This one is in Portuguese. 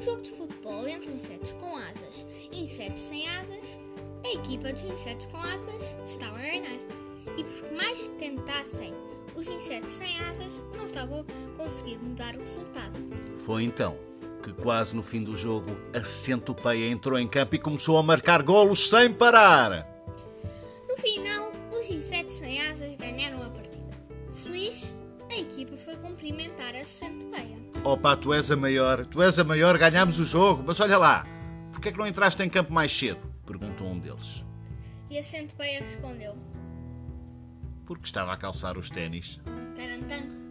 jogo de futebol entre insetos com asas e insetos sem asas, a equipa dos insetos com asas estava a ganhar. E por mais tentassem, os insetos sem asas não estavam a conseguir mudar o resultado. Foi então que, quase no fim do jogo, a centopeia entrou em campo e começou a marcar golos sem parar. No final, os insetos sem asas ganharam a partida. Feliz, a equipa foi cumprimentar a centopeia. Opa, tu és a maior, tu és a maior, ganhámos o jogo, mas olha lá, porquê é que não entraste em campo mais cedo? Perguntou um deles. E a centopeia respondeu: Porque estava a calçar os ténis. Tarantan.